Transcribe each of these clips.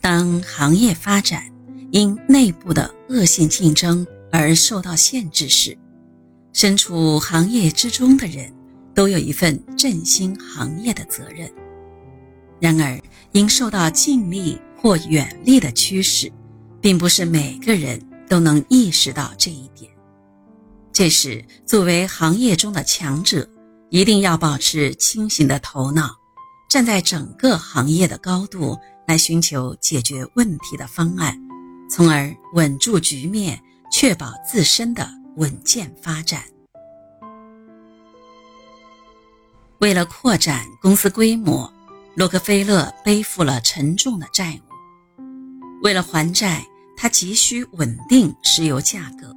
当行业发展因内部的恶性竞争而受到限制时，身处行业之中的人都有一份振兴行业的责任。然而，因受到尽力或远离的驱使，并不是每个人都能意识到这一点。这时，作为行业中的强者，一定要保持清醒的头脑，站在整个行业的高度。来寻求解决问题的方案，从而稳住局面，确保自身的稳健发展。为了扩展公司规模，洛克菲勒背负了沉重的债务。为了还债，他急需稳定石油价格。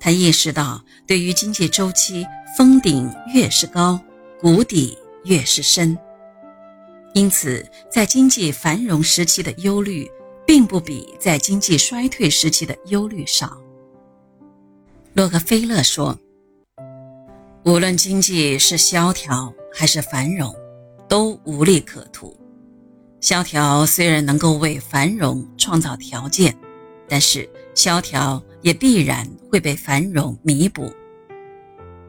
他意识到，对于经济周期，峰顶越是高，谷底越是深。因此，在经济繁荣时期的忧虑，并不比在经济衰退时期的忧虑少。洛克菲勒说：“无论经济是萧条还是繁荣，都无利可图。萧条虽然能够为繁荣创造条件，但是萧条也必然会被繁荣弥补。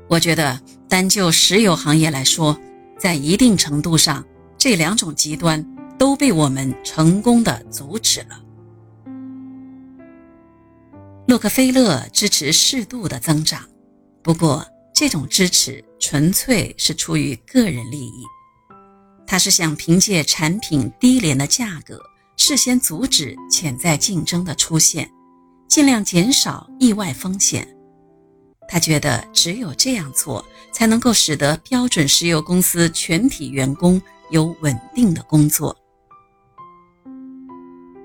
我觉得，单就石油行业来说，在一定程度上。”这两种极端都被我们成功的阻止了。洛克菲勒支持适度的增长，不过这种支持纯粹是出于个人利益。他是想凭借产品低廉的价格，事先阻止潜在竞争的出现，尽量减少意外风险。他觉得只有这样做，才能够使得标准石油公司全体员工。有稳定的工作。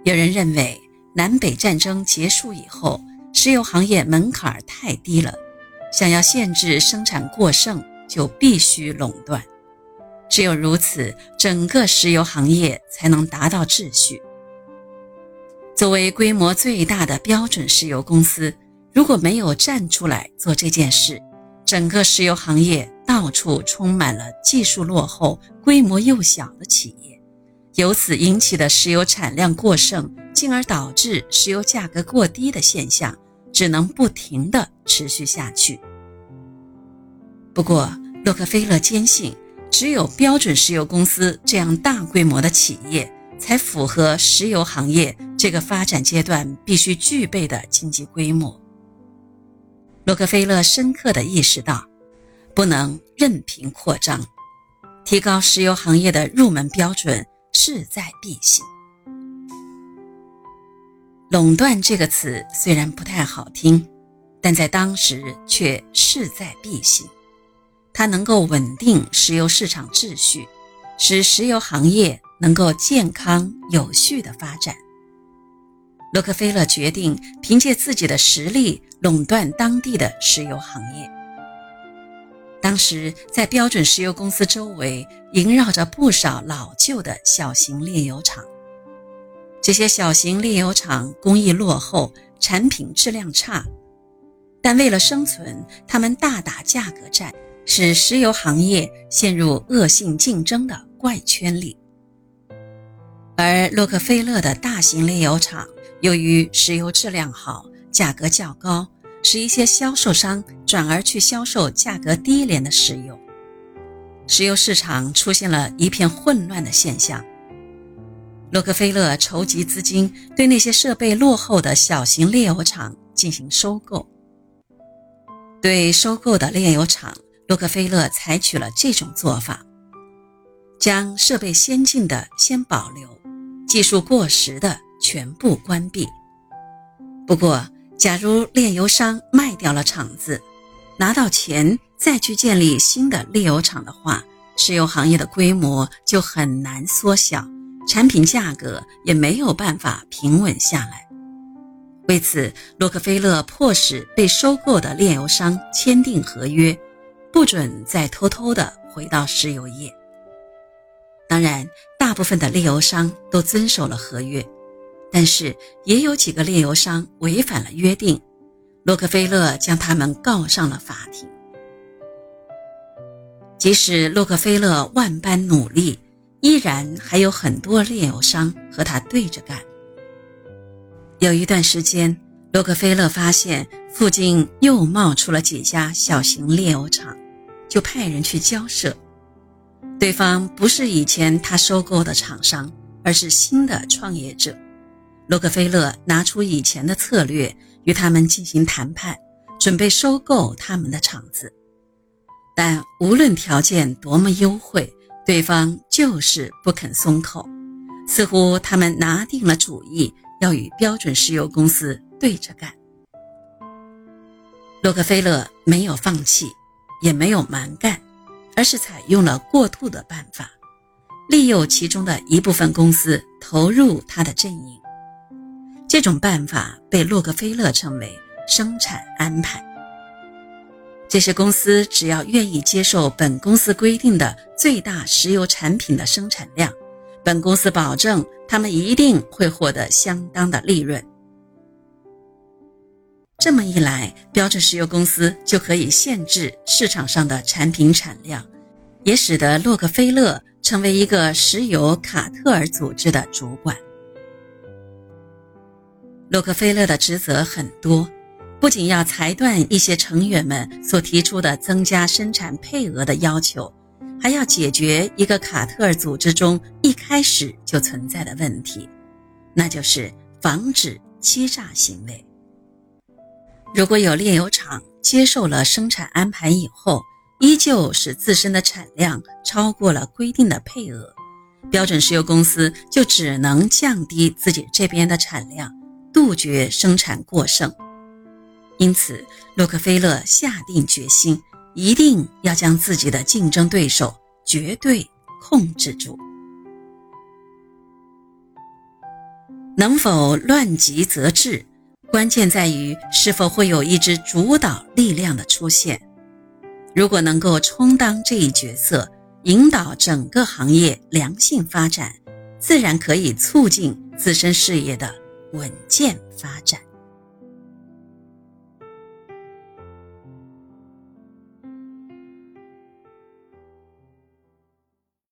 有人认为，南北战争结束以后，石油行业门槛太低了，想要限制生产过剩，就必须垄断。只有如此，整个石油行业才能达到秩序。作为规模最大的标准石油公司，如果没有站出来做这件事，整个石油行业。到处充满了技术落后、规模又小的企业，由此引起的石油产量过剩，进而导致石油价格过低的现象，只能不停地持续下去。不过，洛克菲勒坚信，只有标准石油公司这样大规模的企业，才符合石油行业这个发展阶段必须具备的经济规模。洛克菲勒深刻地意识到。不能任凭扩张，提高石油行业的入门标准势在必行。垄断这个词虽然不太好听，但在当时却势在必行。它能够稳定石油市场秩序，使石油行业能够健康有序的发展。洛克菲勒决定凭借自己的实力垄断当地的石油行业。当时，在标准石油公司周围萦绕着不少老旧的小型炼油厂。这些小型炼油厂工艺落后，产品质量差，但为了生存，他们大打价格战，使石油行业陷入恶性竞争的怪圈里。而洛克菲勒的大型炼油厂，由于石油质量好，价格较高。使一些销售商转而去销售价格低廉的石油，石油市场出现了一片混乱的现象。洛克菲勒筹集资金，对那些设备落后的小型炼油厂进行收购。对收购的炼油厂，洛克菲勒采取了这种做法：将设备先进的先保留，技术过时的全部关闭。不过，假如炼油商卖掉了厂子，拿到钱再去建立新的炼油厂的话，石油行业的规模就很难缩小，产品价格也没有办法平稳下来。为此，洛克菲勒迫使被收购的炼油商签订合约，不准再偷偷的回到石油业。当然，大部分的炼油商都遵守了合约。但是也有几个炼油商违反了约定，洛克菲勒将他们告上了法庭。即使洛克菲勒万般努力，依然还有很多炼油商和他对着干。有一段时间，洛克菲勒发现附近又冒出了几家小型炼油厂，就派人去交涉。对方不是以前他收购的厂商，而是新的创业者。洛克菲勒拿出以前的策略与他们进行谈判，准备收购他们的厂子。但无论条件多么优惠，对方就是不肯松口，似乎他们拿定了主意要与标准石油公司对着干。洛克菲勒没有放弃，也没有蛮干，而是采用了过渡的办法，利诱其中的一部分公司投入他的阵营。这种办法被洛克菲勒称为生产安排。这些公司只要愿意接受本公司规定的最大石油产品的生产量，本公司保证他们一定会获得相当的利润。这么一来，标准石油公司就可以限制市场上的产品产量，也使得洛克菲勒成为一个石油卡特尔组织的主管。洛克菲勒的职责很多。不仅要裁断一些成员们所提出的增加生产配额的要求，还要解决一个卡特尔组织中一开始就存在的问题，那就是防止欺诈行为。如果有炼油厂接受了生产安排以后，依旧使自身的产量超过了规定的配额，标准石油公司就只能降低自己这边的产量，杜绝生产过剩。因此，洛克菲勒下定决心，一定要将自己的竞争对手绝对控制住。能否乱极则治，关键在于是否会有一支主导力量的出现。如果能够充当这一角色，引导整个行业良性发展，自然可以促进自身事业的稳健发展。